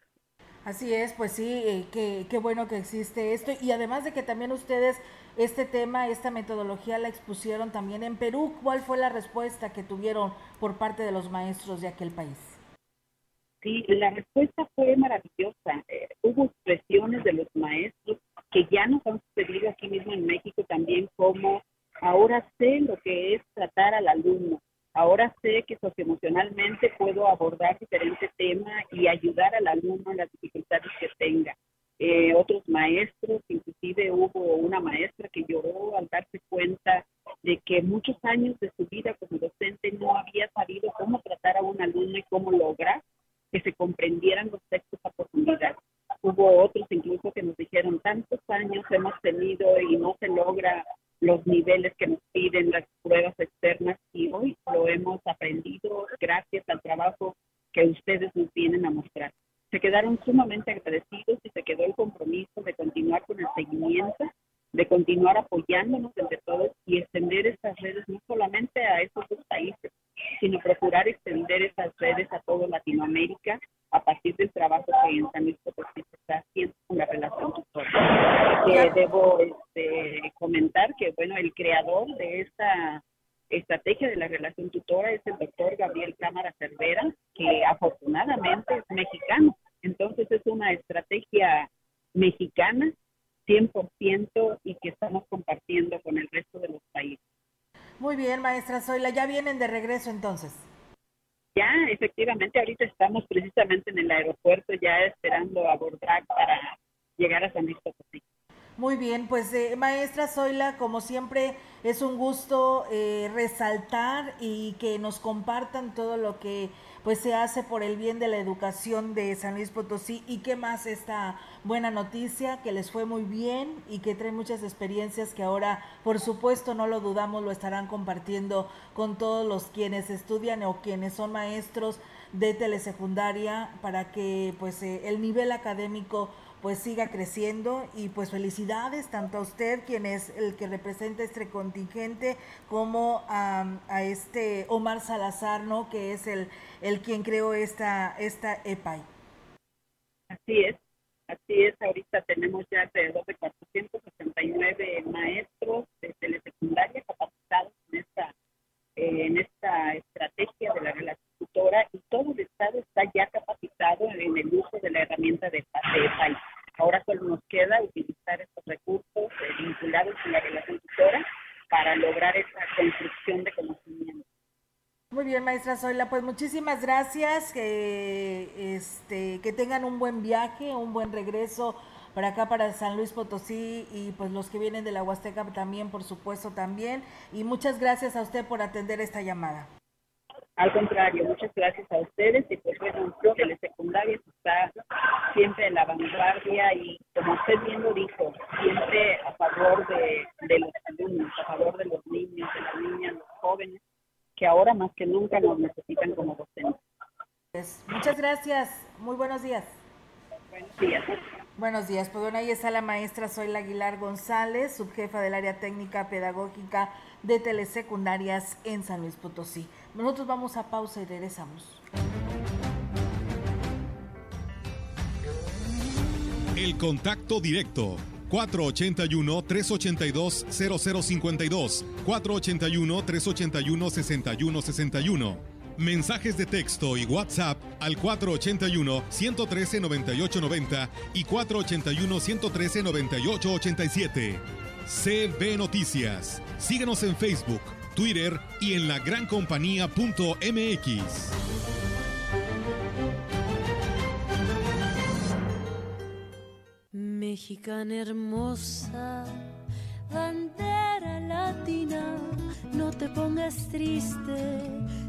Así es, pues sí, eh, qué, bueno que existe esto y además de que también ustedes este tema, esta metodología la expusieron también en Perú. ¿Cuál fue la respuesta que tuvieron por parte de los maestros de aquel país? Sí, la respuesta fue maravillosa. Eh, hubo expresiones de los maestros que ya nos han sucedido aquí mismo en México también, como ahora sé lo que es tratar al alumno, ahora sé que socioemocionalmente puedo abordar diferentes temas y ayudar al alumno en las dificultades que tenga. Eh, otros maestros, inclusive hubo una maestra que lloró al darse cuenta de que muchos años de su vida como docente no había sabido cómo tratar a un alumno y cómo lograr que se comprendieran los textos a profundidad. Hubo otros incluso que nos dijeron, tantos años hemos tenido y no se logra los niveles que nos piden las pruebas externas y hoy lo hemos aprendido gracias al trabajo que ustedes nos vienen a mostrar se quedaron sumamente agradecidos y se quedó el compromiso de continuar con el seguimiento, de continuar apoyándonos entre todos y extender estas redes no solamente a estos dos países, sino procurar extender estas redes a toda Latinoamérica a partir del trabajo que en San Luis Potosí se está haciendo con la relación tutora. Que debo este, comentar que, bueno, el creador de esta estrategia de la relación tutora es el doctor Gabriel Cámara Cervera, que afortunadamente es mexicano. Entonces es una estrategia mexicana 100% y que estamos compartiendo con el resto de los países. Muy bien, maestra Zoila, ¿ya vienen de regreso entonces? Ya, efectivamente, ahorita estamos precisamente en el aeropuerto ya esperando abordar para llegar a San Luis Potosí. Muy bien, pues eh, maestra Zoila, como siempre es un gusto eh, resaltar y que nos compartan todo lo que pues se hace por el bien de la educación de San Luis Potosí. Y qué más esta buena noticia que les fue muy bien y que trae muchas experiencias que ahora por supuesto no lo dudamos lo estarán compartiendo con todos los quienes estudian o quienes son maestros de telesecundaria para que pues eh, el nivel académico pues siga creciendo y pues felicidades tanto a usted quien es el que representa este contingente como a, este Omar Salazar, ¿no? Que es el, el quien creó esta, esta EPAI. Así es, así es, ahorita tenemos ya alrededor de 469 maestros de telesecundaria capacitados en esta, eh, en esta estrategia de la relación tutora y todo el Estado está ya capacitado en el uso de la herramienta de, EPAI. Ahora solo nos queda utilizar estos recursos eh, vinculados con la relación tutora para lograr esa construcción de conocimiento. Muy bien, maestra Zoila, pues muchísimas gracias, que, este, que tengan un buen viaje, un buen regreso para acá, para San Luis Potosí y pues los que vienen de la Huasteca también, por supuesto, también. Y muchas gracias a usted por atender esta llamada. Al contrario, muchas gracias a ustedes y pues bueno, que secundaria está siempre en la vanguardia y como usted bien lo dijo, siempre a favor de, de los alumnos, a favor de los niños, de las niñas, los jóvenes que ahora más que nunca nos necesitan como docentes. Pues, muchas gracias, muy buenos días. Buenos días. Buenos días, pues bueno, ahí está la maestra Zoila Aguilar González, subjefa del área técnica pedagógica de telesecundarias en San Luis Potosí. Nosotros vamos a pausa y regresamos. El contacto directo 481-382-0052, 481-381-6161. Mensajes de texto y WhatsApp al 481-113-9890 y 481-113-9887. CB Noticias. Síguenos en Facebook, Twitter y en lagrancompañía.mx. Mexicana hermosa, bandera latina, no te pongas triste,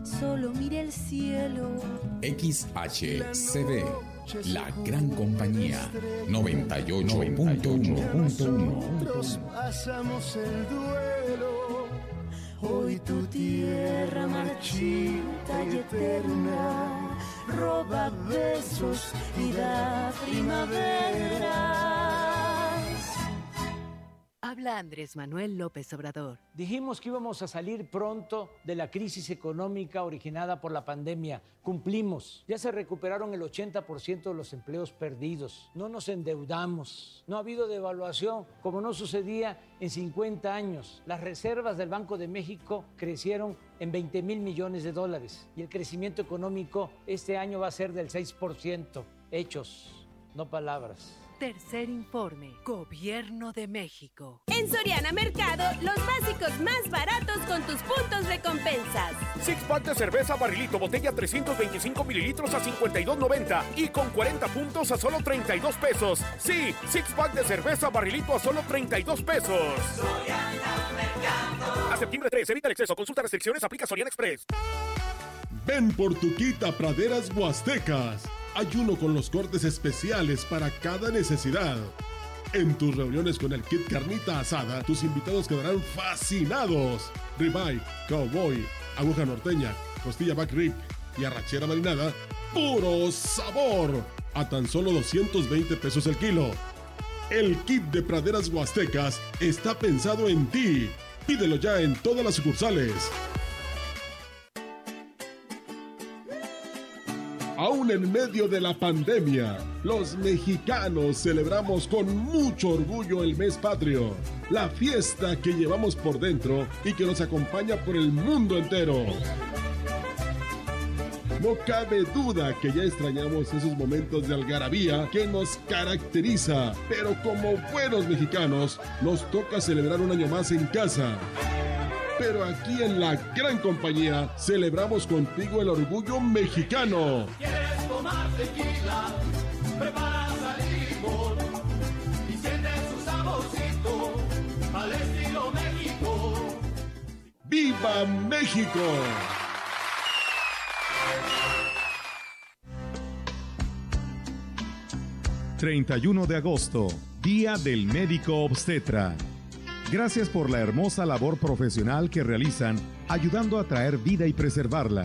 solo mire el cielo. XHCD La gran compañía 98.1. pasamos el duelo. Hoy tu tierra marchita y eterna roba besos y da primavera. Habla Andrés Manuel López Obrador. Dijimos que íbamos a salir pronto de la crisis económica originada por la pandemia. Cumplimos. Ya se recuperaron el 80% de los empleos perdidos. No nos endeudamos. No ha habido devaluación como no sucedía en 50 años. Las reservas del Banco de México crecieron en 20 mil millones de dólares y el crecimiento económico este año va a ser del 6%. Hechos, no palabras. Tercer informe, Gobierno de México. En Soriana Mercado, los básicos más baratos con tus puntos de compensas. Six pack de cerveza barrilito botella 325 mililitros a 52.90 y con 40 puntos a solo 32 pesos. Sí, six pack de cerveza barrilito a solo 32 pesos. Soriana Mercado. A septiembre 3, evita el exceso, consulta restricciones, aplica Soriana Express. Ven por tu quita Praderas Huastecas. Hay uno con los cortes especiales para cada necesidad. En tus reuniones con el kit carnita asada, tus invitados quedarán fascinados. Ribeye, cowboy, aguja norteña, costilla back rib y arrachera marinada, ¡puro sabor! A tan solo 220 pesos el kilo. El kit de praderas huastecas está pensado en ti. Pídelo ya en todas las sucursales. Aún en medio de la pandemia, los mexicanos celebramos con mucho orgullo el mes patrio, la fiesta que llevamos por dentro y que nos acompaña por el mundo entero. No cabe duda que ya extrañamos esos momentos de algarabía que nos caracteriza, pero como buenos mexicanos nos toca celebrar un año más en casa. Pero aquí en la gran compañía celebramos contigo el orgullo mexicano. ¿Quieres tomar tequila? Prepara limón y siente su saborcito al estilo México. ¡Viva México! ...31 de agosto... ...Día del Médico Obstetra... Gracias por la hermosa labor profesional que realizan ayudando a traer vida y preservarla,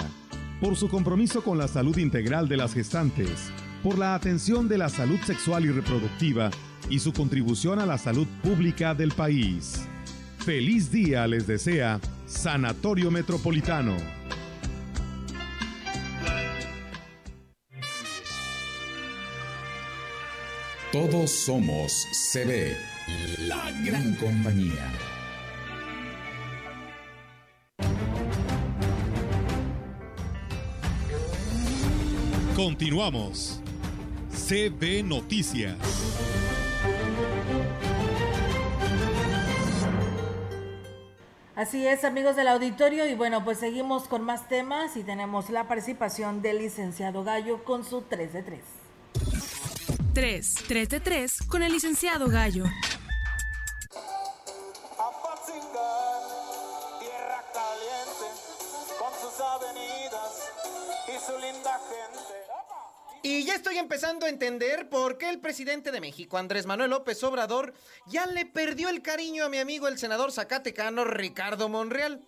por su compromiso con la salud integral de las gestantes, por la atención de la salud sexual y reproductiva y su contribución a la salud pública del país. Feliz día les desea Sanatorio Metropolitano. Todos somos CB, la gran compañía. Continuamos. CB Noticias. Así es, amigos del auditorio, y bueno, pues seguimos con más temas y tenemos la participación del licenciado Gallo con su 3 de 3. 3, 3 de 3 con el licenciado Gallo. Y ya estoy empezando a entender por qué el presidente de México, Andrés Manuel López Obrador, ya le perdió el cariño a mi amigo el senador zacatecano Ricardo Monreal.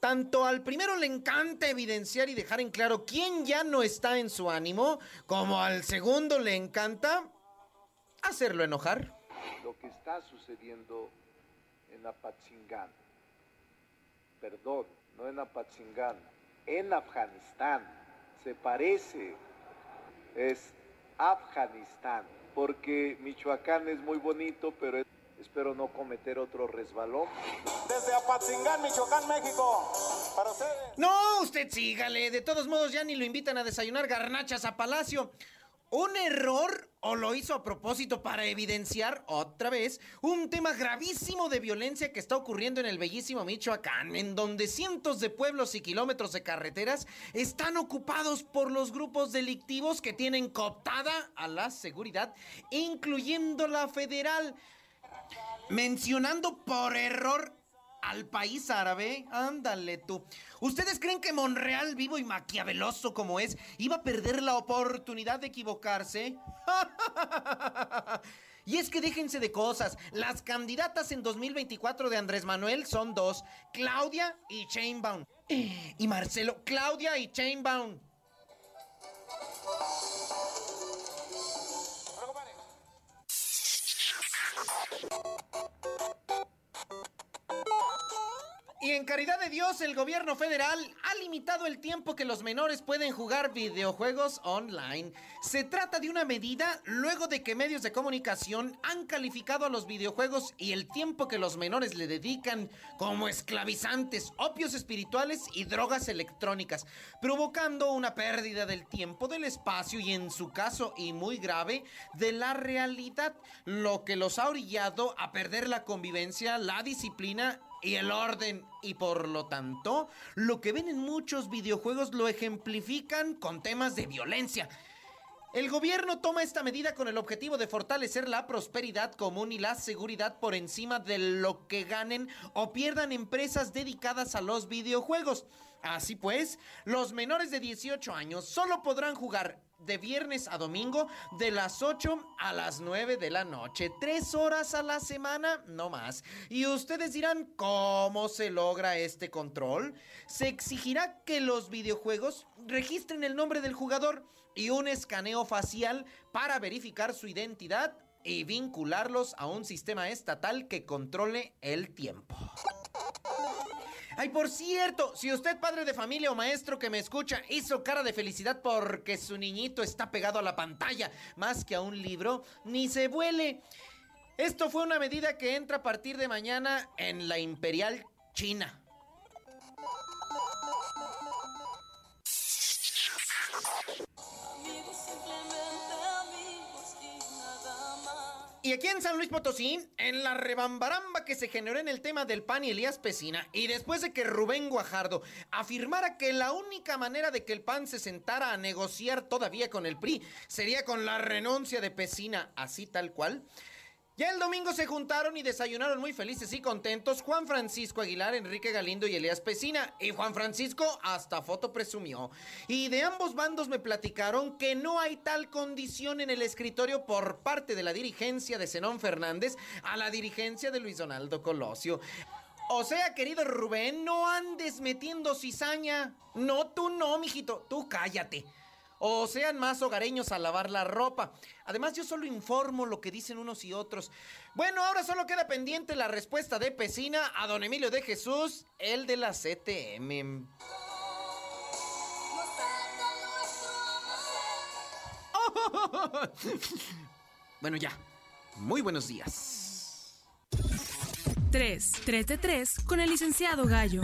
Tanto al primero le encanta evidenciar y dejar en claro quién ya no está en su ánimo, como al segundo le encanta hacerlo enojar. Lo que está sucediendo en Apatzingán, perdón, no en Apatzingán, en Afganistán, se parece, es Afganistán, porque Michoacán es muy bonito, pero es Espero no cometer otro resbalón. Desde Apatzingán, Michoacán, México. Para ustedes. No, usted sígale. De todos modos, ya ni lo invitan a desayunar garnachas a Palacio. ¿Un error o lo hizo a propósito para evidenciar otra vez un tema gravísimo de violencia que está ocurriendo en el bellísimo Michoacán, en donde cientos de pueblos y kilómetros de carreteras están ocupados por los grupos delictivos que tienen cooptada a la seguridad, incluyendo la federal? mencionando por error al país árabe. Ándale tú. ¿Ustedes creen que Monreal, vivo y maquiaveloso como es, iba a perder la oportunidad de equivocarse? Y es que déjense de cosas. Las candidatas en 2024 de Andrés Manuel son dos: Claudia y Chainbound. Y Marcelo, Claudia y Chainbound. Y en caridad de Dios, el gobierno federal ha limitado el tiempo que los menores pueden jugar videojuegos online. Se trata de una medida luego de que medios de comunicación han calificado a los videojuegos y el tiempo que los menores le dedican como esclavizantes, opios espirituales y drogas electrónicas, provocando una pérdida del tiempo, del espacio y en su caso, y muy grave, de la realidad, lo que los ha orillado a perder la convivencia, la disciplina y el orden. Y por lo tanto, lo que ven en muchos videojuegos lo ejemplifican con temas de violencia. El gobierno toma esta medida con el objetivo de fortalecer la prosperidad común y la seguridad por encima de lo que ganen o pierdan empresas dedicadas a los videojuegos. Así pues, los menores de 18 años solo podrán jugar de viernes a domingo de las 8 a las 9 de la noche. Tres horas a la semana, no más. Y ustedes dirán, ¿cómo se logra este control? Se exigirá que los videojuegos registren el nombre del jugador y un escaneo facial para verificar su identidad y vincularlos a un sistema estatal que controle el tiempo. Ay, por cierto, si usted, padre de familia o maestro que me escucha, hizo cara de felicidad porque su niñito está pegado a la pantalla más que a un libro, ni se vuele. Esto fue una medida que entra a partir de mañana en la Imperial China. Y aquí en San Luis Potosí, en la rebambaramba que se generó en el tema del PAN y Elías Pesina, y después de que Rubén Guajardo afirmara que la única manera de que el PAN se sentara a negociar todavía con el PRI sería con la renuncia de Pesina, así tal cual, ya el domingo se juntaron y desayunaron muy felices y contentos Juan Francisco Aguilar, Enrique Galindo y Elías Pesina. Y Juan Francisco hasta foto presumió. Y de ambos bandos me platicaron que no hay tal condición en el escritorio por parte de la dirigencia de Zenón Fernández a la dirigencia de Luis Donaldo Colosio. O sea, querido Rubén, no andes metiendo cizaña. No, tú no, mijito, tú cállate o sean más hogareños a lavar la ropa. Además, yo solo informo lo que dicen unos y otros. Bueno, ahora solo queda pendiente la respuesta de Pesina a don Emilio de Jesús, el de la CTM. Bueno, ya. Muy buenos días. 3. 3 de 3 con el licenciado Gallo.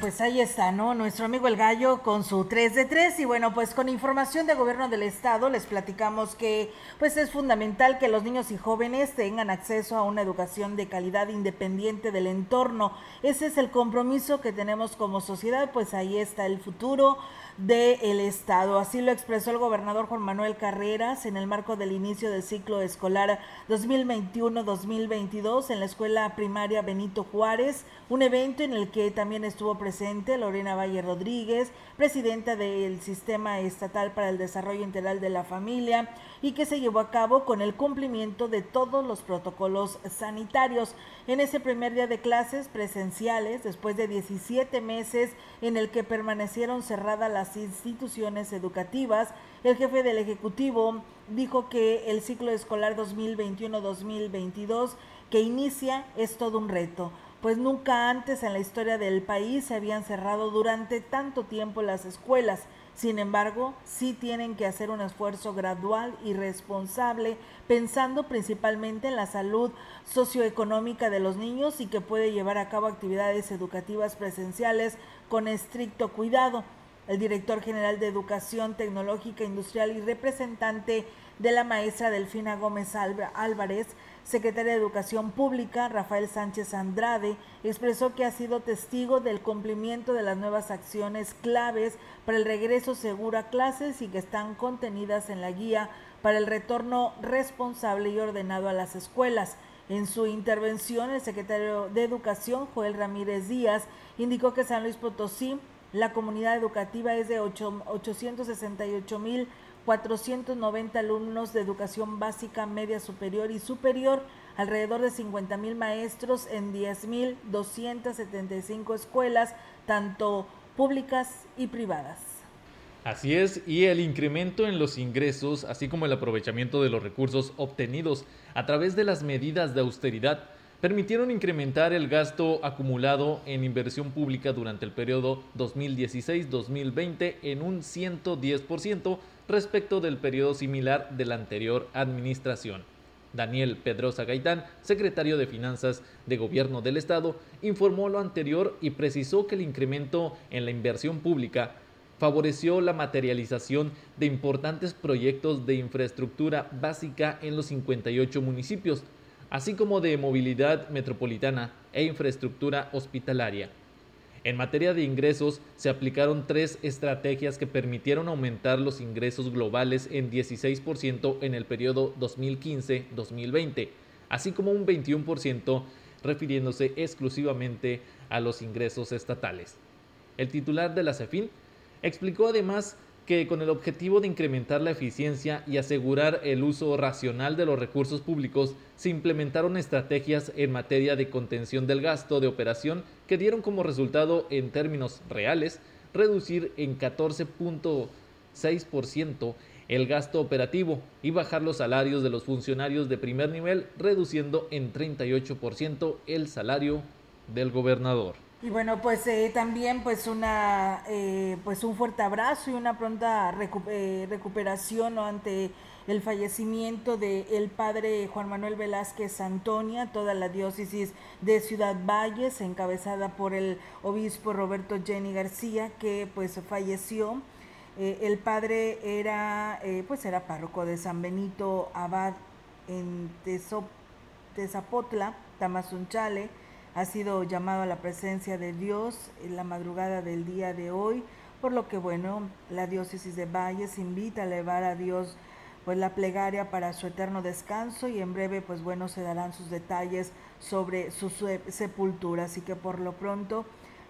Pues ahí está, ¿no? Nuestro amigo el gallo con su 3 de 3 y bueno, pues con información de gobierno del estado les platicamos que pues es fundamental que los niños y jóvenes tengan acceso a una educación de calidad independiente del entorno. Ese es el compromiso que tenemos como sociedad, pues ahí está el futuro del Estado. Así lo expresó el gobernador Juan Manuel Carreras en el marco del inicio del ciclo escolar 2021-2022 en la escuela primaria Benito Juárez, un evento en el que también estuvo presente Lorena Valle Rodríguez, presidenta del Sistema Estatal para el Desarrollo Integral de la Familia, y que se llevó a cabo con el cumplimiento de todos los protocolos sanitarios. En ese primer día de clases presenciales, después de 17 meses en el que permanecieron cerradas las instituciones educativas, el jefe del Ejecutivo dijo que el ciclo escolar 2021-2022 que inicia es todo un reto pues nunca antes en la historia del país se habían cerrado durante tanto tiempo las escuelas. Sin embargo, sí tienen que hacer un esfuerzo gradual y responsable, pensando principalmente en la salud socioeconómica de los niños y que puede llevar a cabo actividades educativas presenciales con estricto cuidado. El director general de Educación Tecnológica Industrial y representante de la maestra Delfina Gómez Álvarez secretaria de Educación Pública, Rafael Sánchez Andrade, expresó que ha sido testigo del cumplimiento de las nuevas acciones claves para el regreso seguro a clases y que están contenidas en la guía para el retorno responsable y ordenado a las escuelas. En su intervención, el secretario de Educación, Joel Ramírez Díaz, indicó que San Luis Potosí, la comunidad educativa es de 868.490 alumnos de educación básica, media superior y superior, alrededor de 50.000 maestros en 10.275 escuelas, tanto públicas y privadas. Así es, y el incremento en los ingresos, así como el aprovechamiento de los recursos obtenidos a través de las medidas de austeridad, permitieron incrementar el gasto acumulado en inversión pública durante el periodo 2016-2020 en un 110% respecto del periodo similar de la anterior administración. Daniel Pedrosa Gaitán, secretario de Finanzas de Gobierno del Estado, informó lo anterior y precisó que el incremento en la inversión pública favoreció la materialización de importantes proyectos de infraestructura básica en los 58 municipios, así como de movilidad metropolitana e infraestructura hospitalaria. En materia de ingresos, se aplicaron tres estrategias que permitieron aumentar los ingresos globales en 16% en el periodo 2015-2020, así como un 21% refiriéndose exclusivamente a los ingresos estatales. El titular de la CEFIN explicó además que con el objetivo de incrementar la eficiencia y asegurar el uso racional de los recursos públicos, se implementaron estrategias en materia de contención del gasto de operación que dieron como resultado, en términos reales, reducir en 14.6% el gasto operativo y bajar los salarios de los funcionarios de primer nivel, reduciendo en 38% el salario del gobernador. Y bueno, pues eh, también pues una eh, pues un fuerte abrazo y una pronta eh, recuperación ante el fallecimiento de el padre Juan Manuel Velázquez Antonia, toda la diócesis de Ciudad Valles, encabezada por el obispo Roberto Jenny García, que pues falleció. el padre era pues era párroco de San Benito Abad en Tezapotla, Tamazunchale ha sido llamado a la presencia de Dios en la madrugada del día de hoy, por lo que bueno, la diócesis de Valles invita a elevar a Dios pues la plegaria para su eterno descanso y en breve pues bueno se darán sus detalles sobre su sepultura, así que por lo pronto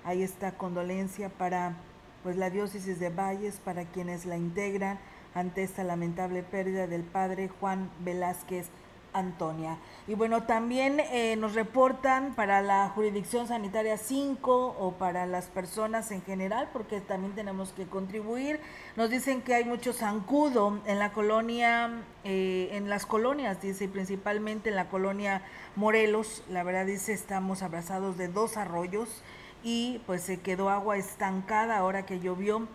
ahí está condolencia para pues la diócesis de Valles, para quienes la integran ante esta lamentable pérdida del padre Juan Velázquez Antonia. Y bueno, también eh, nos reportan para la jurisdicción sanitaria 5 o para las personas en general, porque también tenemos que contribuir. Nos dicen que hay mucho zancudo en la colonia, eh, en las colonias, dice, principalmente en la colonia Morelos. La verdad dice, estamos abrazados de dos arroyos y pues se quedó agua estancada ahora que llovió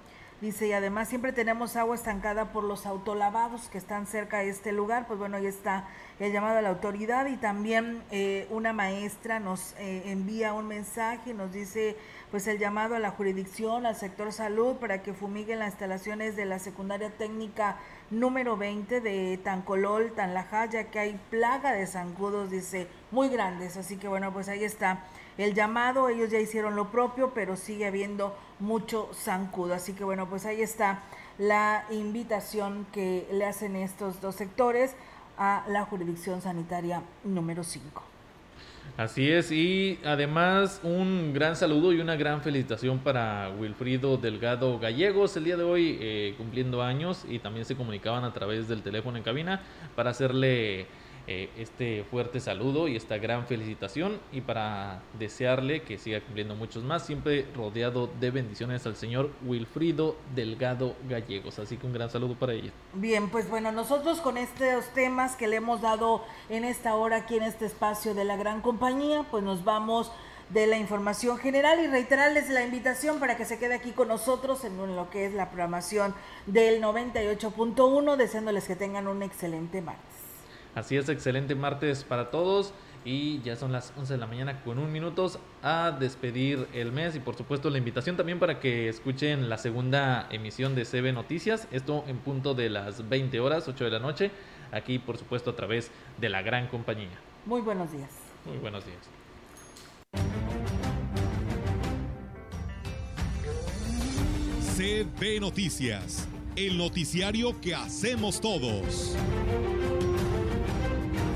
Dice, y además siempre tenemos agua estancada por los autolavados que están cerca de este lugar. Pues bueno, ahí está el llamado a la autoridad y también eh, una maestra nos eh, envía un mensaje, nos dice pues el llamado a la jurisdicción, al sector salud para que fumiguen las instalaciones de la secundaria técnica número 20 de Tancolol, Tanlaja, ya que hay plaga de zancudos, dice, muy grandes. Así que bueno, pues ahí está el llamado, ellos ya hicieron lo propio, pero sigue habiendo mucho zancudo. Así que bueno, pues ahí está la invitación que le hacen estos dos sectores a la jurisdicción sanitaria número 5. Así es, y además un gran saludo y una gran felicitación para Wilfrido Delgado Gallegos, el día de hoy eh, cumpliendo años y también se comunicaban a través del teléfono en cabina para hacerle eh, este fuerte saludo y esta gran felicitación y para desearle que siga cumpliendo muchos más, siempre rodeado de bendiciones al señor Wilfrido Delgado Gallegos. Así que un gran saludo para ella. Bien, pues bueno, nosotros con estos temas que le hemos dado en esta hora aquí en este espacio de la gran compañía, pues nos vamos de la información general y reiterarles la invitación para que se quede aquí con nosotros en lo que es la programación del 98.1, deseándoles que tengan un excelente martes. Así es, excelente martes para todos. Y ya son las 11 de la mañana con un minuto a despedir el mes y por supuesto la invitación también para que escuchen la segunda emisión de CB Noticias, esto en punto de las 20 horas, 8 de la noche, aquí por supuesto a través de la gran compañía. Muy buenos días. Muy buenos días. CB Noticias, el noticiario que hacemos todos.